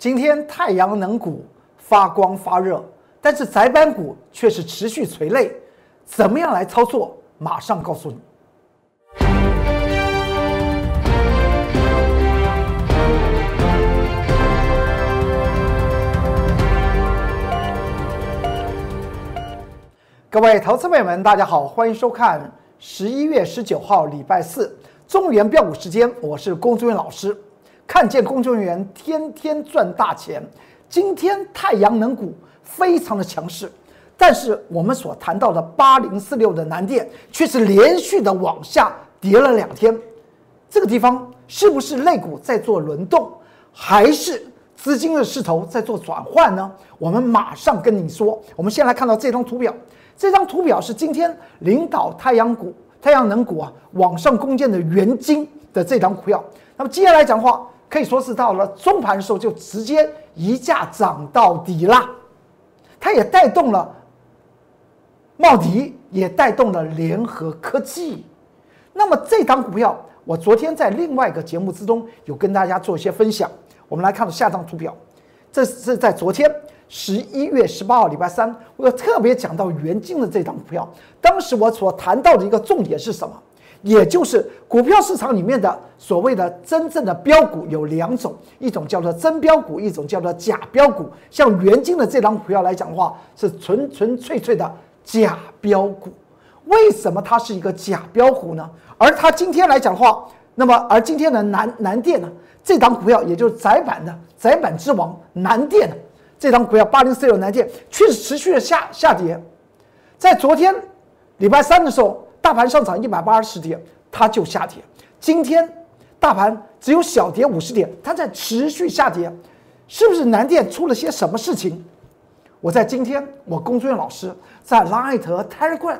今天太阳能股发光发热，但是窄板股却是持续垂泪，怎么样来操作？马上告诉你。各位投资朋友们，大家好，欢迎收看十一月十九号礼拜四中原标股时间，我是龚志远老师。看见工作人员天天赚大钱，今天太阳能股非常的强势，但是我们所谈到的八零四六的南电却是连续的往下跌了两天，这个地方是不是类股在做轮动，还是资金的势头在做转换呢？我们马上跟你说。我们先来看到这张图表，这张图表是今天领导太阳股、太阳能股啊往上攻坚的元金的这张股票。那么接下来讲话。可以说是到了中盘的时候，就直接一价涨到底了。它也带动了茂迪，也带动了联合科技。那么这档股票，我昨天在另外一个节目之中有跟大家做一些分享。我们来看下张图表，这是在昨天十一月十八号礼拜三，我有特别讲到元晶的这档股票。当时我所谈到的一个重点是什么？也就是股票市场里面的所谓的真正的标股有两种，一种叫做真标股，一种叫做假标股。像元金的这张股票来讲的话，是纯纯粹粹的假标股。为什么它是一个假标股呢？而它今天来讲的话，那么而今天的南南电呢，这张股票也就是窄板的窄板之王南电呢这张股票八零四六南电，却是持续的下下跌。在昨天礼拜三的时候。大盘上涨一百八十点，它就下跌。今天大盘只有小跌五十点，它在持续下跌，是不是南电出了些什么事情？我在今天，我工作院老师在 Light 和 Telegram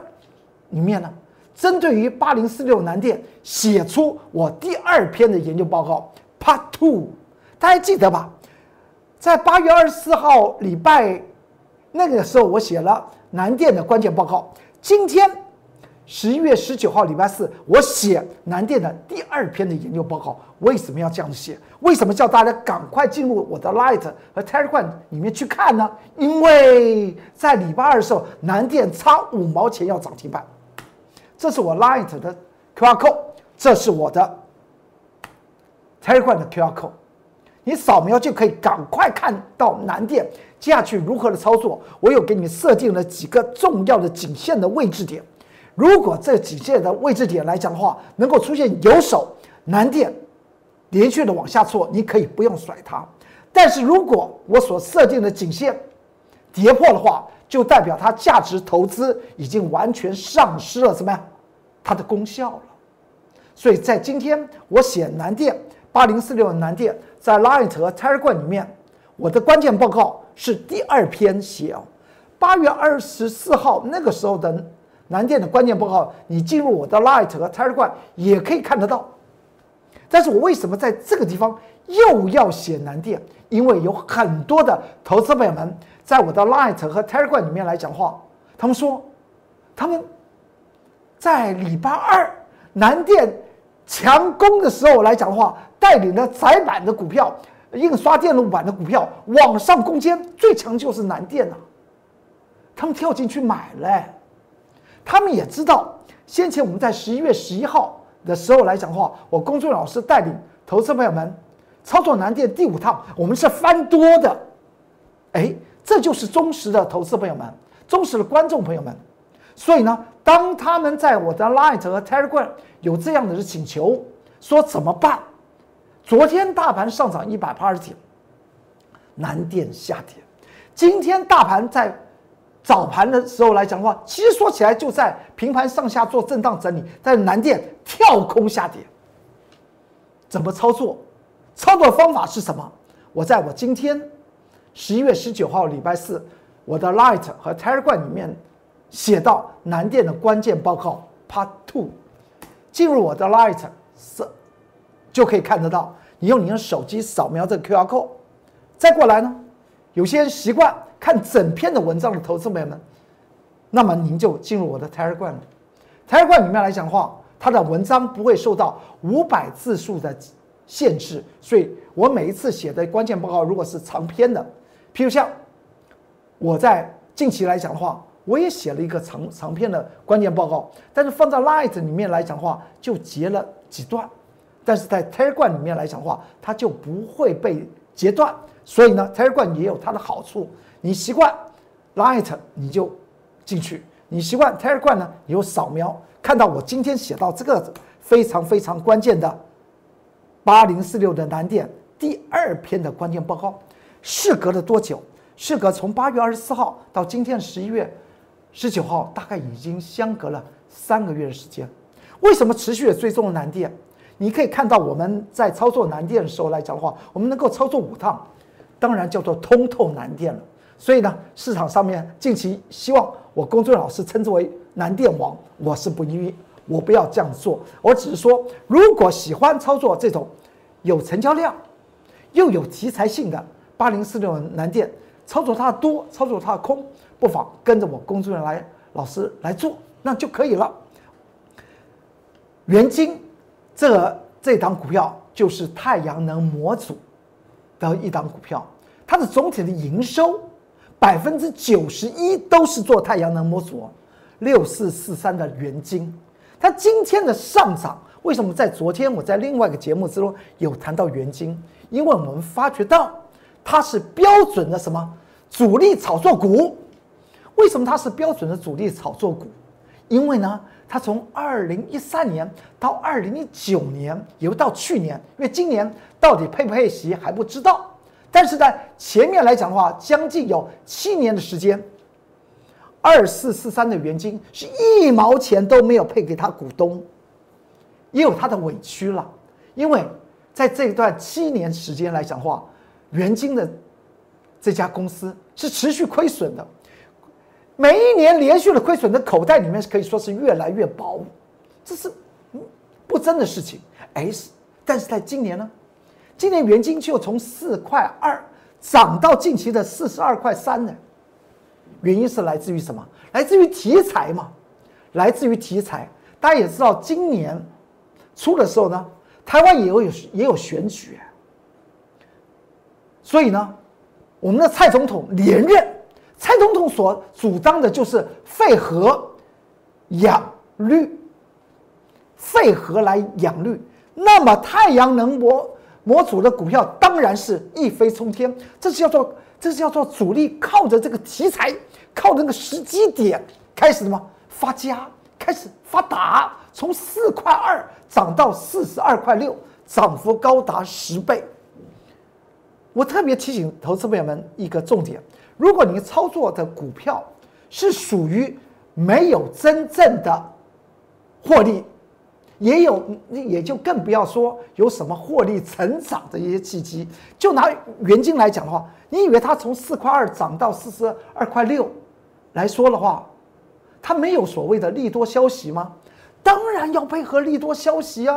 里面呢，针对于八零四六南电写出我第二篇的研究报告 Part Two，大家记得吧？在八月二十四号礼拜那个时候，我写了南电的关键报告。今天。十一月十九号，礼拜四，我写南电的第二篇的研究报告。为什么要这样写？为什么叫大家赶快进入我的 Light 和 Telegram 里面去看呢？因为在礼拜二的时候，南电差五毛钱要涨停板。这是我 Light 的 QR code，这是我的 Telegram 的 QR code，你扫描就可以赶快看到南电接下去如何的操作。我有给你设定了几个重要的颈线的位置点。如果这几线的位置点来讲的话，能够出现有手难电连续的往下挫，你可以不用甩它。但是如果我所设定的颈线跌破的话，就代表它价值投资已经完全丧失了什么呀？它的功效了。所以在今天我写南电八零四六南电在 Light 和 Telegram 里面，我的关键报告是第二篇写哦，八月二十四号那个时候的。南电的关键报告，你进入我的 Light 和 Telegram 也可以看得到。但是我为什么在这个地方又要写南电？因为有很多的投资朋友们在我的 Light 和 Telegram 里面来讲话，他们说他们在礼拜二南电强攻的时候来讲的话，带领了窄板的股票、印刷电路板的股票往上攻坚，最强就是南电呐。他们跳进去买了。他们也知道，先前我们在十一月十一号的时候来讲的话，我公众老师带领投资朋友们操作南电第五趟，我们是翻多的。哎，这就是忠实的投资朋友们，忠实的观众朋友们。所以呢，当他们在我的 Light 和 Telegram 有这样的请求，说怎么办？昨天大盘上涨一百八十点，南电下跌，今天大盘在。早盘的时候来讲的话，其实说起来就在平盘上下做震荡整理，但是南电跳空下跌，怎么操作？操作方法是什么？我在我今天十一月十九号礼拜四，我的 Light 和 Telegram 里面写到南电的关键报告 Part Two，进入我的 Light 是就可以看得到。你用你的手机扫描这个 QR code，再过来呢，有些人习惯。看整篇的文章的投资朋友们，那么您就进入我的 Telegram。Telegram 里面来讲的话，它的文章不会受到五百字数的限制，所以我每一次写的关键报告如果是长篇的，譬如像我在近期来讲的话，我也写了一个长长篇的关键报告，但是放在 Light 里面来讲的话，就截了几段，但是在 Telegram 里面来讲的话，它就不会被截断，所以呢，Telegram 也有它的好处，你习惯 Light 你就进去，你习惯 Telegram 呢，你就扫描。看到我今天写到这个非常非常关键的八零四六的难点第二篇的关键报告，事隔了多久？事隔从八月二十四号到今天十一月十九号，大概已经相隔了三个月的时间。为什么持续的追踪难点？你可以看到我们在操作南电的时候来讲的话，我们能够操作五趟，当然叫做通透南电了。所以呢，市场上面近期希望我公众老师称之为。南电王，我是不依，我不要这样做。我只是说，如果喜欢操作这种有成交量又有题材性的八零四六南电，操作它多，操作它空，不妨跟着我工作人员来老师来做，那就可以了。元晶这这档股票就是太阳能模组的一档股票，它的总体的营收百分之九十一都是做太阳能模组。六四四三的元金，它今天的上涨为什么在昨天我在另外一个节目之中有谈到元金？因为我们发觉到它是标准的什么主力炒作股？为什么它是标准的主力炒作股？因为呢，它从二零一三年到二零一九年，有到去年，因为今年到底配不配息还不知道，但是在前面来讲的话，将近有七年的时间。二四四三的元金是一毛钱都没有配给他股东，也有他的委屈了。因为在这一段七年时间来讲的话，元金的这家公司是持续亏损的，每一年连续的亏损的口袋里面可以说是越来越薄，这是不争的事情。哎，但是在今年呢，今年元金就从四块二涨到近期的四十二块三呢。原因是来自于什么？来自于题材嘛，来自于题材。大家也知道，今年初的时候呢，台湾也有也有选举，所以呢，我们的蔡总统连任，蔡总统所主张的就是废核养绿，废核来养绿。那么太阳能模模组的股票当然是一飞冲天，这是叫做这是叫做主力靠着这个题材。靠那个时机点开始什么发家，开始发达，从四块二涨到四十二块六，涨幅高达十倍。我特别提醒投资朋友们一个重点：如果你操作的股票是属于没有真正的获利，也有也就更不要说有什么获利成长的一些契机。就拿元金来讲的话，你以为它从四块二涨到四十二块六？来说的话，它没有所谓的利多消息吗？当然要配合利多消息啊。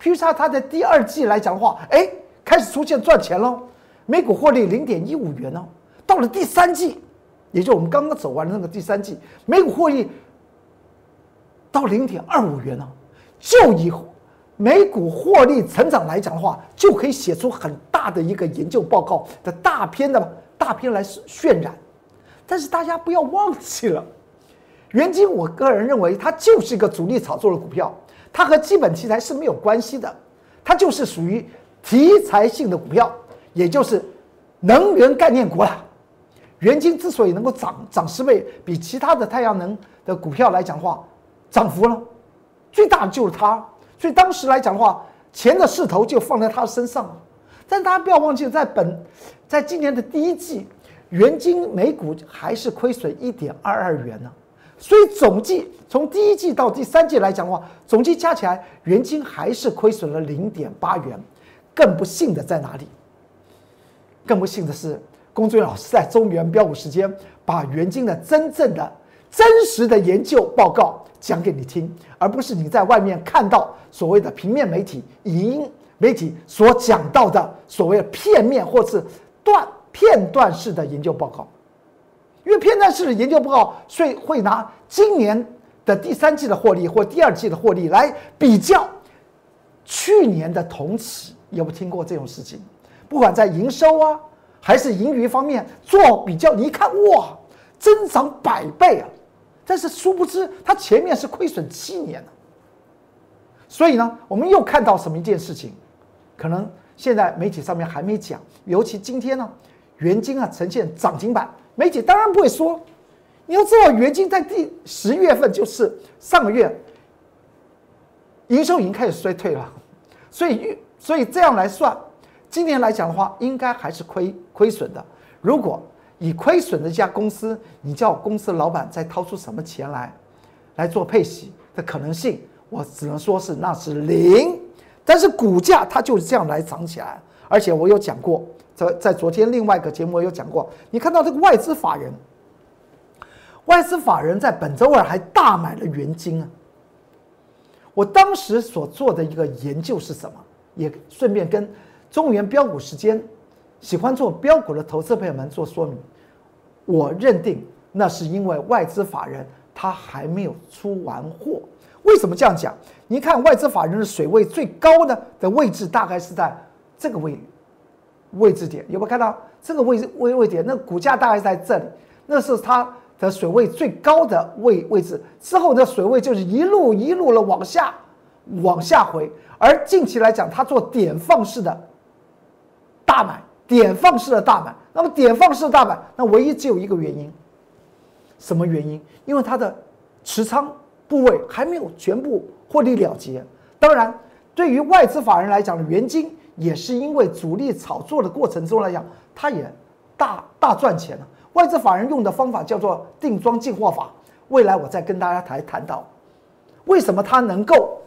譬如说，它的第二季来讲的话，哎，开始出现赚钱了，每股获利零点一五元哦。到了第三季，也就我们刚刚走完的那个第三季，每股获利到零点二五元呢，就以每股获利成长来讲的话，就可以写出很大的一个研究报告的大片的大片来渲染。但是大家不要忘记了，元金，我个人认为它就是一个主力炒作的股票，它和基本题材是没有关系的，它就是属于题材性的股票，也就是能源概念股了。元金之所以能够涨涨十倍，比其他的太阳能的股票来讲的话，涨幅了最大的就是它，所以当时来讲的话，钱的势头就放在它身上了。但大家不要忘记，在本在今年的第一季。元金每股还是亏损一点二二元呢，所以总计从第一季到第三季来讲的话，总计加起来元金还是亏损了零点八元。更不幸的在哪里？更不幸的是，龚俊老师在中原标股时间把袁金的真正的、真实的研究报告讲给你听，而不是你在外面看到所谓的平面媒体、影音媒体所讲到的所谓的片面或是断。片段式的研究报告，因为片段式的研究报告，所以会拿今年的第三季的获利或第二季的获利来比较去年的同期，有没有听过这种事情？不管在营收啊，还是盈余方面做比较，你一看哇，增长百倍啊！但是殊不知，它前面是亏损七年所以呢，我们又看到什么一件事情？可能现在媒体上面还没讲，尤其今天呢，元金啊呈现涨停板，媒体当然不会说。你要知道，元金在第十月份就是上个月，营收已经开始衰退了，所以所以这样来算，今年来讲的话，应该还是亏亏损的。如果以亏损的一家公司，你叫公司老板再掏出什么钱来，来做配息的可能性，我只能说是那是零。但是股价它就是这样来涨起来，而且我有讲过，在在昨天另外一个节目我有讲过，你看到这个外资法人，外资法人在本周二还大买了元金啊。我当时所做的一个研究是什么？也顺便跟中原标股时间喜欢做标股的投资朋友们做说明。我认定那是因为外资法人他还没有出完货。为什么这样讲？你看外资法人的水位最高的的位置大概是在这个位位置点，有没有看到这个位置位位点？那股价大概在这里，那是它的水位最高的位位置。之后的水位就是一路一路的往下往下回。而近期来讲，它做点放式的大买，点放式的大买。那么点放式的大买，那唯一只有一个原因，什么原因？因为它的持仓部位还没有全部获利了结。当然，对于外资法人来讲的原金，也是因为主力炒作的过程中来讲，它也大大赚钱了。外资法人用的方法叫做定庄进货法。未来我再跟大家谈谈到，为什么它能够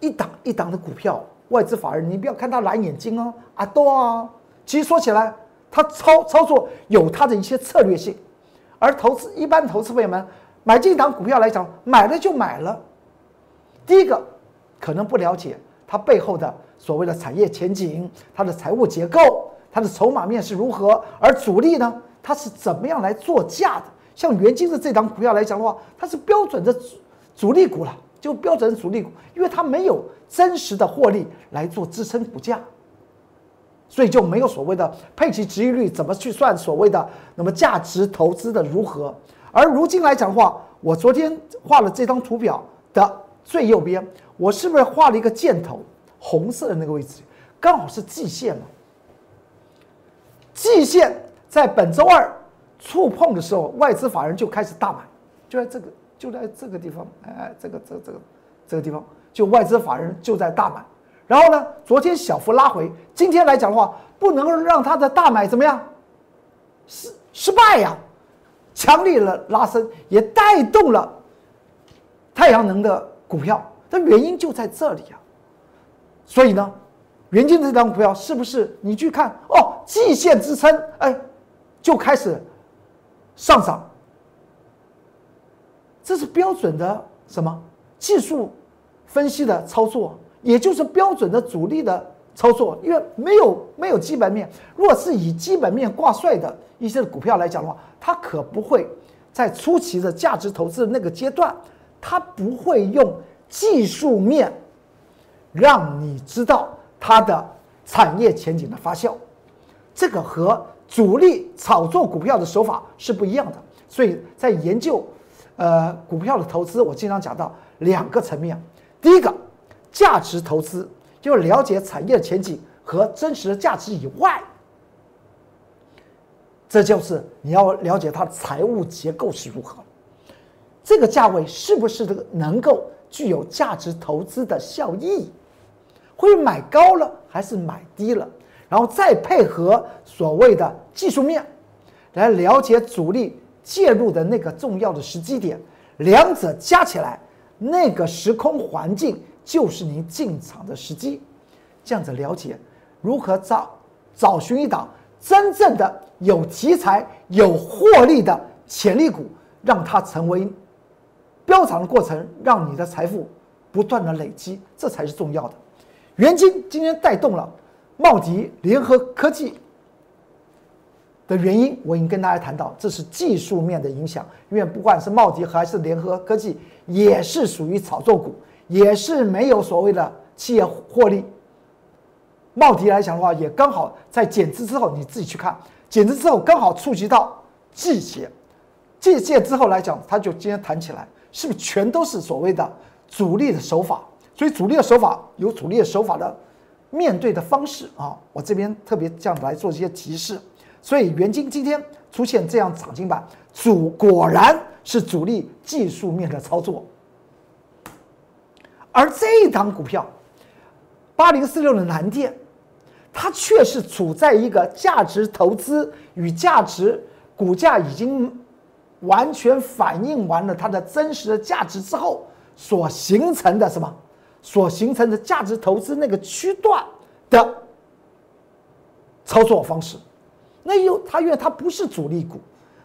一档一档的股票，外资法人你不要看他蓝眼睛哦，啊多啊，其实说起来。他操操作有他的一些策略性，而投资一般投资朋友们买这档股票来讲，买了就买了。第一个可能不了解它背后的所谓的产业前景、它的财务结构、它的筹码面是如何，而主力呢，它是怎么样来做价的？像元金的这档股票来讲的话，它是标准的主主力股了，就标准主力股，因为它没有真实的获利来做支撑股价。所以就没有所谓的配齐值率怎么去算所谓的那么价值投资的如何？而如今来讲的话，我昨天画了这张图表的最右边，我是不是画了一个箭头，红色的那个位置，刚好是季线嘛？季线在本周二触碰的时候，外资法人就开始大买，就在这个就在这个地方，哎，这个这这个这个地方，就外资法人就在大买。然后呢？昨天小幅拉回，今天来讲的话，不能够让它的大买怎么样失失败呀？强力的拉升也带动了太阳能的股票，的原因就在这里啊。所以呢，元金这张股票是不是你去看哦？季线支撑，哎，就开始上涨，这是标准的什么技术分析的操作？也就是标准的主力的操作，因为没有没有基本面。若是以基本面挂帅的一些股票来讲的话，它可不会在初期的价值投资的那个阶段，它不会用技术面让你知道它的产业前景的发酵。这个和主力炒作股票的手法是不一样的。所以在研究呃股票的投资，我经常讲到两个层面，第一个。价值投资就了解产业的前景和真实的价值以外，这就是你要了解它的财务结构是如何，这个价位是不是这个能够具有价值投资的效益，会买高了还是买低了，然后再配合所谓的技术面，来了解主力介入的那个重要的时机点，两者加起来那个时空环境。就是您进场的时机，这样子了解如何找找寻一档真正的有题材、有获利的潜力股，让它成为飙涨的过程，让你的财富不断的累积，这才是重要的。元金今天带动了茂迪、联合科技的原因，我已经跟大家谈到，这是技术面的影响，因为不管是茂迪还是联合科技，也是属于炒作股。也是没有所谓的企业获利。茂迪来讲的话，也刚好在减资之后，你自己去看，减资之后刚好触及到季节，季节之后来讲，它就今天弹起来，是不是全都是所谓的主力的手法？所以主力的手法有主力的手法的面对的方式啊，我这边特别这样来做一些提示。所以元金今天出现这样涨停板，主果然是主力技术面的操作，而这一档股票。八零四六的蓝电，它却是处在一个价值投资与价值股价已经完全反映完了它的真实的价值之后所形成的什么？所形成的价值投资那个区段的操作方式。那又它因为它不是主力股，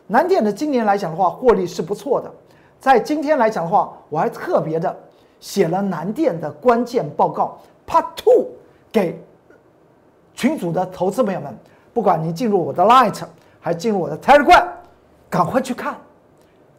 南电的今年来讲的话，获利是不错的。在今天来讲的话，我还特别的写了南电的关键报告。Part Two 给群组的投资朋友们，不管你进入我的 Light 还是进入我的 Telegram，赶快去看。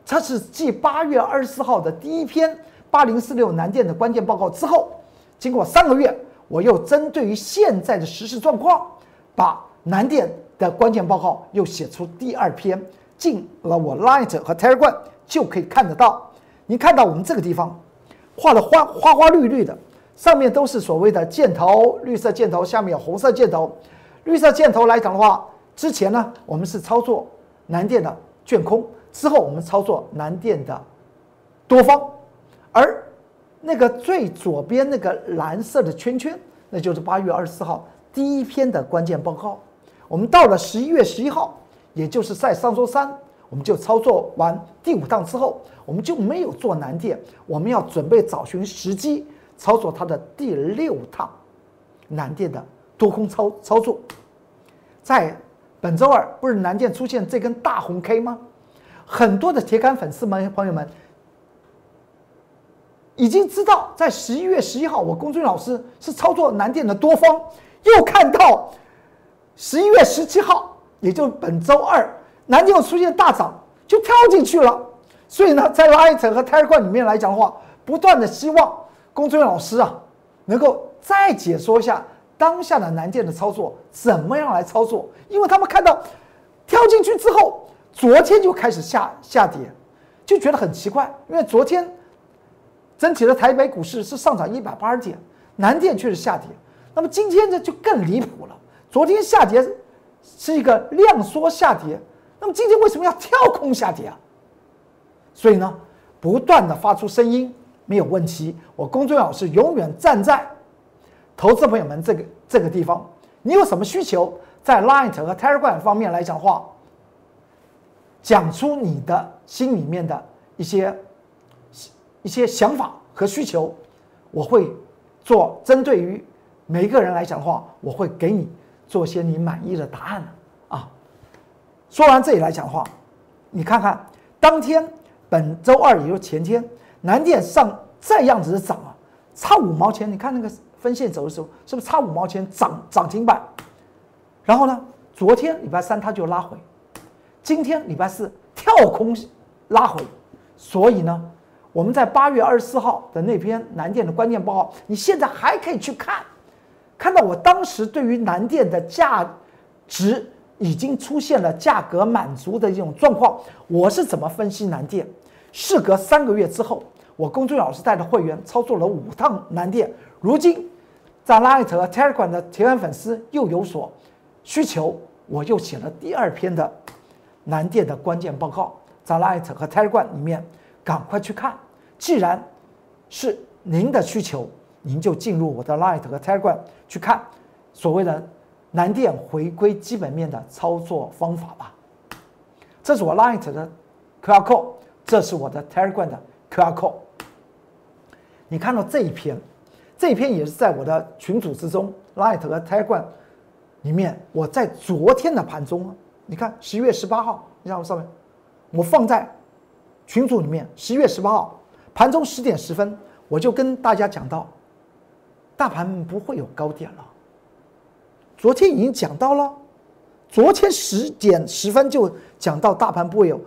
这是继八月二十四号的第一篇八零四六南电的关键报告之后，经过三个月，我又针对于现在的实时状况，把南电的关键报告又写出第二篇，进了我 Light 和 Telegram 就可以看得到。你看到我们这个地方画的花花花绿绿的。上面都是所谓的箭头，绿色箭头，下面有红色箭头。绿色箭头来讲的话，之前呢，我们是操作南电的卷空，之后我们操作南电的多方，而那个最左边那个蓝色的圈圈，那就是八月二十四号第一篇的关键报告。我们到了十一月十一号，也就是在上周三，我们就操作完第五趟之后，我们就没有做南电，我们要准备找寻时机。操作它的第六趟南电的多空操操作，在本周二不是南电出现这根大红 K 吗？很多的铁杆粉丝们朋友们已经知道，在十一月十一号，我龚俊老师是操作南电的多方，又看到十一月十七号，也就本周二，南电又出现大涨，就跳进去了。所以呢，在 Light 和 Telegram 里面来讲的话，不断的希望。龚俊老师啊，能够再解说一下当下的南电的操作怎么样来操作？因为他们看到跳进去之后，昨天就开始下下跌，就觉得很奇怪。因为昨天整体的台北股市是上涨一百八十点，南电却是下跌。那么今天呢就更离谱了，昨天下跌是一个量缩下跌，那么今天为什么要跳空下跌啊？所以呢，不断的发出声音。没有问题，我公众老师永远站在投资朋友们这个这个地方。你有什么需求，在 Line 和 Telegram 方面来讲话，讲出你的心里面的一些一些想法和需求，我会做针对于每一个人来讲的话，我会给你做些你满意的答案啊。说完这里来讲话，你看看当天本周二，也就是前天。南电上再样子的涨啊，差五毛钱。你看那个分线走的时候，是不是差五毛钱涨涨停板？然后呢，昨天礼拜三它就拉回，今天礼拜四跳空拉回。所以呢，我们在八月二十四号的那篇南电的关键报告，你现在还可以去看，看到我当时对于南电的价值已经出现了价格满足的一种状况，我是怎么分析南电？事隔三个月之后。我龚俊老师带着会员操作了五趟南电，如今在 Light 和 Telegram 的铁杆粉丝又有所需求，我又写了第二篇的南电的关键报告，在 Light 和 Telegram 里面赶快去看。既然是您的需求，您就进入我的 Light 和 Telegram 去看所谓的南电回归基本面的操作方法吧。这是我 Light 的 QR code，这是我的 Telegram 的 QR code。你看到这一篇，这一篇也是在我的群组之中，Light 和 Telegram 里面。我在昨天的盘中，你看十一月十八号，你看我上面，我放在群组里面。十一月十八号盘中十点十分，我就跟大家讲到，大盘不会有高点了。昨天已经讲到了，昨天十点十分就讲到大盘不会有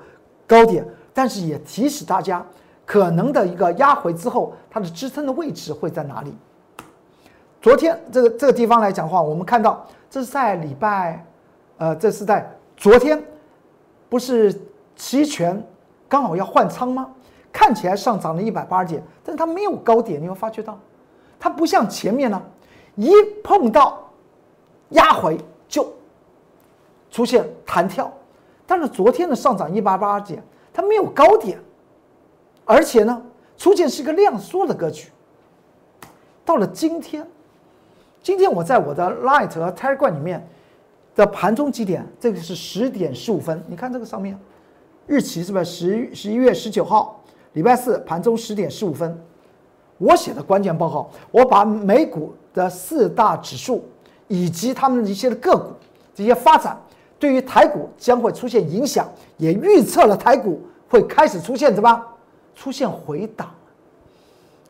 高点，但是也提示大家。可能的一个压回之后，它的支撑的位置会在哪里？昨天这个这个地方来讲的话，我们看到这是在礼拜，呃，这是在昨天，不是期权刚好要换仓吗？看起来上涨了一百八十点，但是它没有高点，你会发觉到，它不像前面呢，一碰到压回就出现弹跳，但是昨天的上涨一八八点，它没有高点，而且呢，出现是一个量缩的格局。到了今天。今天我在我的 Light 和 Telegram 里面的盘中几点？这个是十点十五分。你看这个上面日期是不是十十一月十九号，礼拜四盘中十点十五分？我写的关键报告，我把美股的四大指数以及他们一些的个股这些发展，对于台股将会出现影响，也预测了台股会开始出现什么？出现回档。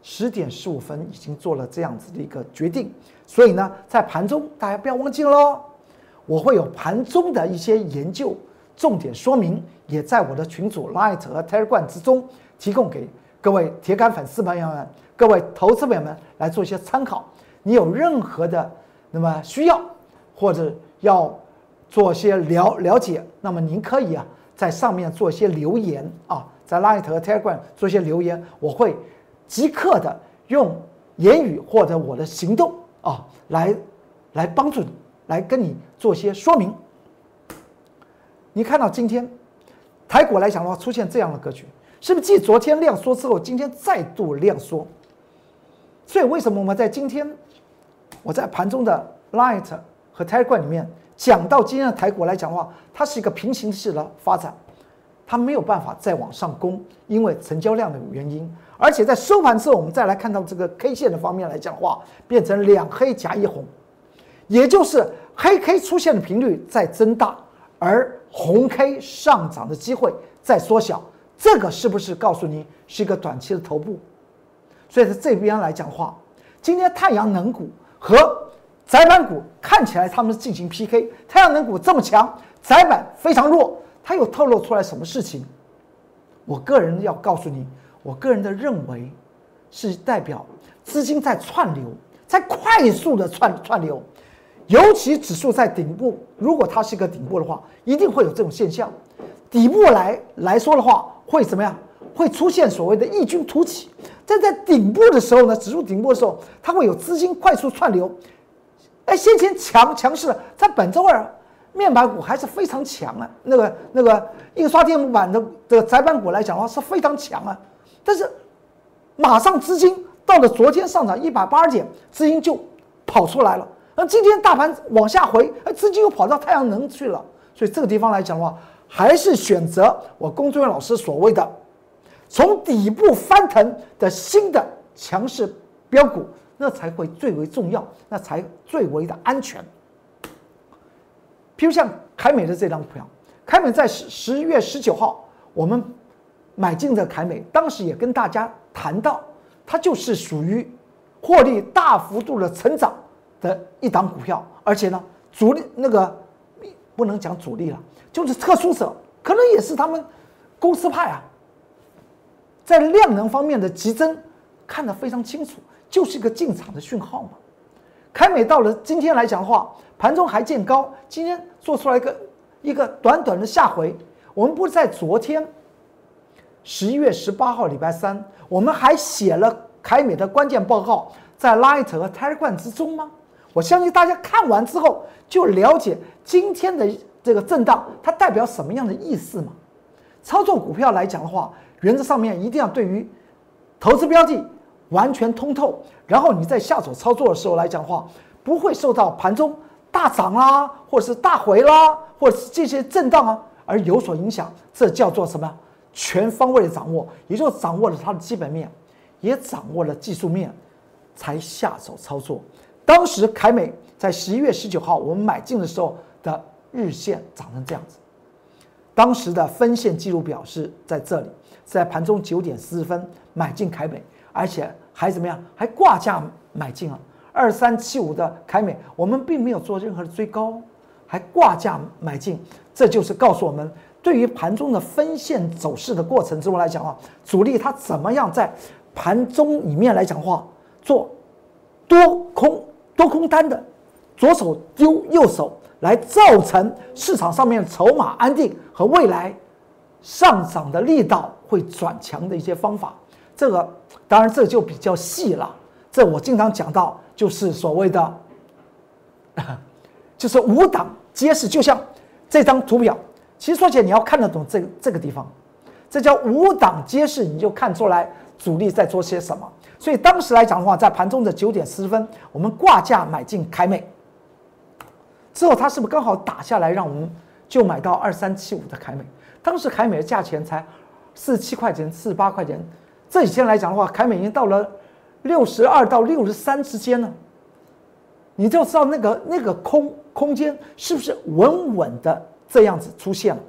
十点十五分已经做了这样子的一个决定。所以呢，在盘中大家不要忘记喽，我会有盘中的一些研究重点说明，也在我的群组 Light 和 Telegram 之中提供给各位铁杆粉丝朋友们、各位投资朋友们来做一些参考。你有任何的那么需要，或者要做些了了解，那么您可以啊在上面做一些留言啊，在 Light 和 Telegram 做一些留言，我会即刻的用言语或者我的行动。啊，来，来帮助你，来跟你做些说明。你看到今天台股来讲的话，出现这样的格局，是不是继昨天量缩之后，今天再度量缩？所以为什么我们在今天，我在盘中的 Light 和 Telegram 里面讲到今天的台股来讲的话，它是一个平行式的发展，它没有办法再往上攻，因为成交量的原因。而且在收盘之后，我们再来看到这个 K 线的方面来讲的话，变成两黑夹一红，也就是黑 K 出现的频率在增大，而红 K 上涨的机会在缩小。这个是不是告诉你是一个短期的头部？所以在这边来讲话，今天太阳能股和窄板股看起来他们是进行 PK，太阳能股这么强，窄板非常弱，它又透露出来什么事情？我个人要告诉你。我个人的认为，是代表资金在串流，在快速的串串流，尤其指数在顶部，如果它是一个顶部的话，一定会有这种现象。底部来来说的话，会怎么样？会出现所谓的异军突起。但在顶部的时候呢，指数顶部的时候，它会有资金快速串流。哎，先前强强势的，在本周二。面板股还是非常强啊，那个那个印刷电路板的的窄板股来讲的话是非常强啊。但是，马上资金到了昨天上涨一百八十点，资金就跑出来了。那今天大盘往下回，哎，资金又跑到太阳能去了。所以这个地方来讲的话，还是选择我龚志远老师所谓的从底部翻腾的新的强势标股，那才会最为重要，那才最为的安全。譬如像凯美的这张股票，凯美在十十一月十九号，我们。买进的凯美，当时也跟大家谈到，它就是属于获利大幅度的成长的一档股票，而且呢，主力那个不能讲主力了，就是特殊者，可能也是他们公司派啊，在量能方面的急增看得非常清楚，就是一个进场的讯号嘛。凯美到了今天来讲的话，盘中还见高，今天做出来一个一个短短的下回，我们不是在昨天。十一月十八号，礼拜三，我们还写了凯美的关键报告在 Light 和 Telegram 之中吗？我相信大家看完之后就了解今天的这个震荡它代表什么样的意思嘛？操作股票来讲的话，原则上面一定要对于投资标的完全通透，然后你在下手操作的时候来讲话，不会受到盘中大涨啦，或者是大回啦，或者是这些震荡啊而有所影响，这叫做什么？全方位的掌握，也就掌握了它的基本面，也掌握了技术面，才下手操作。当时凯美在十一月十九号我们买进的时候的日线涨成这样子，当时的分线记录表示在这里，在盘中九点四十分买进凯美，而且还怎么样？还挂价买进了二三七五的凯美，我们并没有做任何的追高，还挂价买进，这就是告诉我们。对于盘中的分线走势的过程之中来讲的话，主力它怎么样在盘中里面来讲话做多空多空单的左手丢右手，来造成市场上面筹码安定和未来上涨的力道会转强的一些方法。这个当然这就比较细了，这我经常讲到，就是所谓的，就是五档皆是，就像这张图表，其实说起来你要看得懂这这个地方，这叫五档皆是，你就看出来主力在做些什么。所以当时来讲的话，在盘中的九点四十分，我们挂价买进凯美，之后它是不是刚好打下来，让我们就买到二三七五的凯美？当时凯美的价钱才四十七块钱、四十八块钱，这几天来讲的话，凯美已经到了六十二到六十三之间了，你就知道那个那个空空间是不是稳稳的这样子出现了？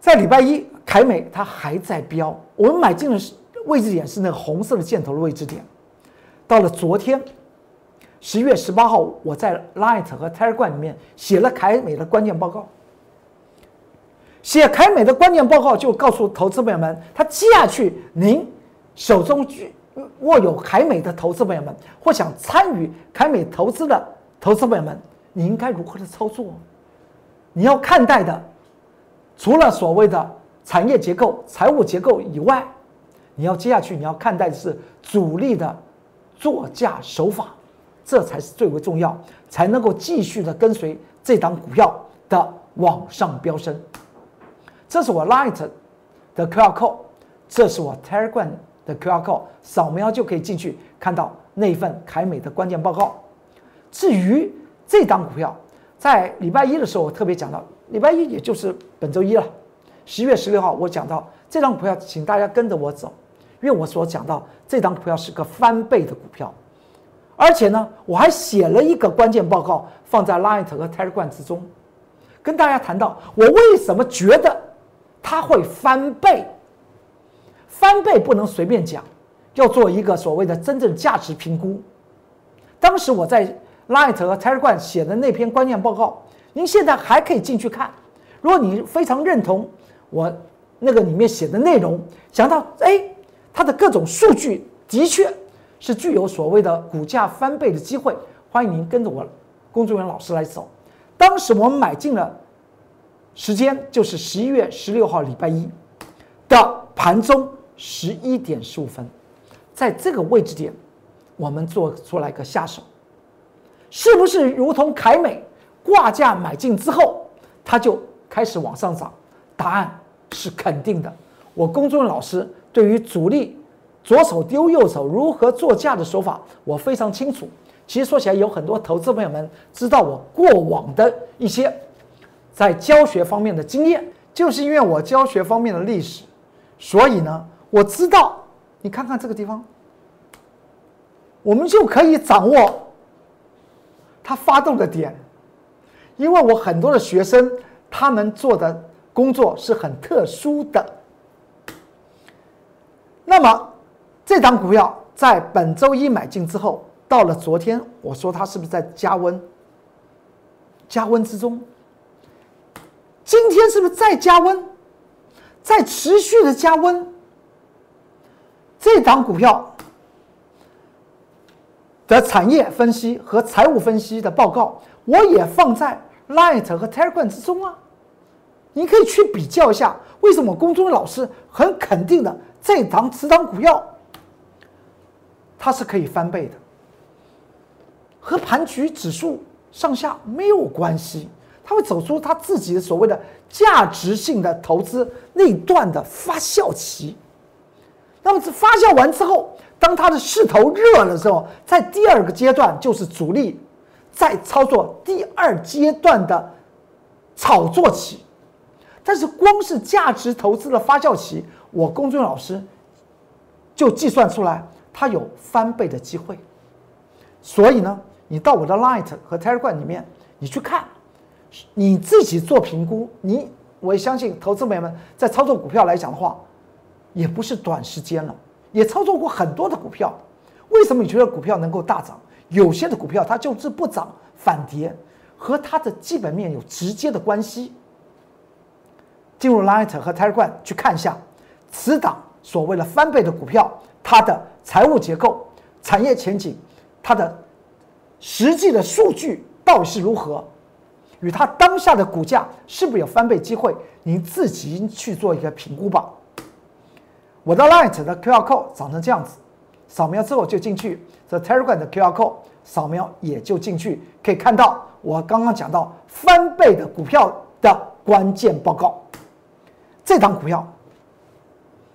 在礼拜一，凯美它还在飙，我们买进的。位置点是那个红色的箭头的位置点。到了昨天，十一月十八号，我在 Light 和 Telegram 里面写了凯美的关键报告。写凯美的关键报告，就告诉投资朋友们，他接下去您手中握有凯美的投资朋友们，或想参与凯美投资的投资朋友们，你应该如何的操作？你要看待的，除了所谓的产业结构、财务结构以外。你要接下去，你要看待的是主力的作价手法，这才是最为重要，才能够继续的跟随这档股票的往上飙升。这是我 Light 的 QR code，这是我 Telegram 的 QR code，扫描就可以进去看到那份凯美的关键报告。至于这档股票，在礼拜一的时候我特别讲到，礼拜一也就是本周一了，十月十六号我讲到这张股票，请大家跟着我走。因为我所讲到这张股票是个翻倍的股票，而且呢，我还写了一个关键报告放在 Light 和 Telegram 之中，跟大家谈到我为什么觉得它会翻倍。翻倍不能随便讲，要做一个所谓的真正价值评估。当时我在 Light 和 Telegram 写的那篇关键报告，您现在还可以进去看。如果你非常认同我那个里面写的内容，想到哎。它的各种数据的确是具有所谓的股价翻倍的机会，欢迎您跟着我工作人员老师来走。当时我们买进了时间就是十一月十六号礼拜一的盘中十一点十五分，在这个位置点，我们做出来一个下手，是不是如同凯美挂价买进之后，它就开始往上涨？答案是肯定的。我公众老师。对于主力左手丢右手如何做价的手法，我非常清楚。其实说起来，有很多投资朋友们知道我过往的一些在教学方面的经验，就是因为我教学方面的历史，所以呢，我知道。你看看这个地方，我们就可以掌握它发动的点，因为我很多的学生他们做的工作是很特殊的。那么，这档股票在本周一买进之后，到了昨天，我说它是不是在加温？加温之中，今天是不是在加温？在持续的加温。这档股票的产业分析和财务分析的报告，我也放在 Light 和 Telegram 之中啊。你可以去比较一下，为什么公众老师很肯定的。这档此档股票，它是可以翻倍的，和盘局指数上下没有关系，它会走出它自己的所谓的价值性的投资那段的发酵期。那么，发酵完之后，当它的势头热了之后，在第二个阶段就是主力在操作第二阶段的炒作期。但是，光是价值投资的发酵期。我公众老师就计算出来，它有翻倍的机会。所以呢，你到我的 Light 和 Telegram 里面，你去看，你自己做评估。你我相信，投资朋友们在操作股票来讲的话，也不是短时间了，也操作过很多的股票。为什么你觉得股票能够大涨？有些的股票它就是不涨反跌，和它的基本面有直接的关系。进入 Light 和 Telegram 去看一下。此档所谓的翻倍的股票，它的财务结构、产业前景它的实际的数据到底是如何，与它当下的股价是不是有翻倍机会，您自己去做一个评估吧。我的 Light 的 QR code 长成这样子，扫描之后就进去。；The Telegram 的 QR code 扫描也就进去，可以看到我刚刚讲到翻倍的股票的关键报告。这档股票，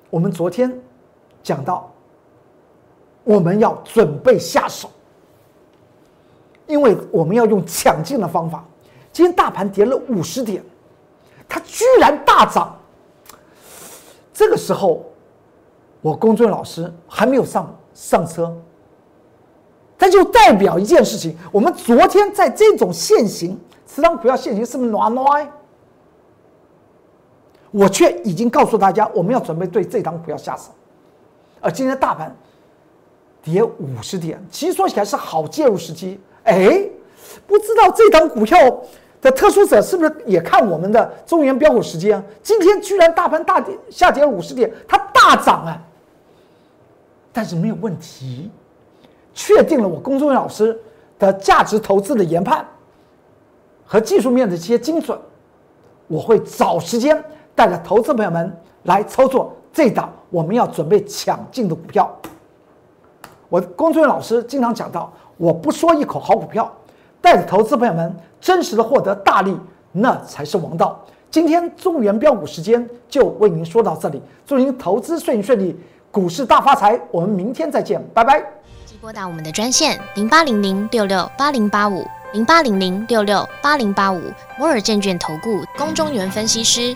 我们昨天讲到，我们要准备下手，因为我们要用抢进的方法。今天大盘跌了五十点，它居然大涨。这个时候。我龚俊老师还没有上上车，它就代表一件事情：我们昨天在这种现行，持仓股票现行是不是暖暖？我却已经告诉大家，我们要准备对这档股票下手。而今天大盘跌五十点，其实说起来是好介入时机。哎，不知道这档股票的特殊者是不是也看我们的中原标股时间？今天居然大盘大跌下跌五十点，它大涨啊！但是没有问题，确定了我龚忠元老师的价值投资的研判和技术面的一些精准，我会找时间带着投资朋友们来操作这档我们要准备抢进的股票。我龚忠元老师经常讲到，我不说一口好股票，带着投资朋友们真实的获得大利，那才是王道。今天中原标股时间就为您说到这里，祝您投资顺顺利。股市大发财，我们明天再见，拜拜。即拨打我们的专线零八零零六六八零八五零八零零六六八零八五摩尔证券投顾龚中原分析师。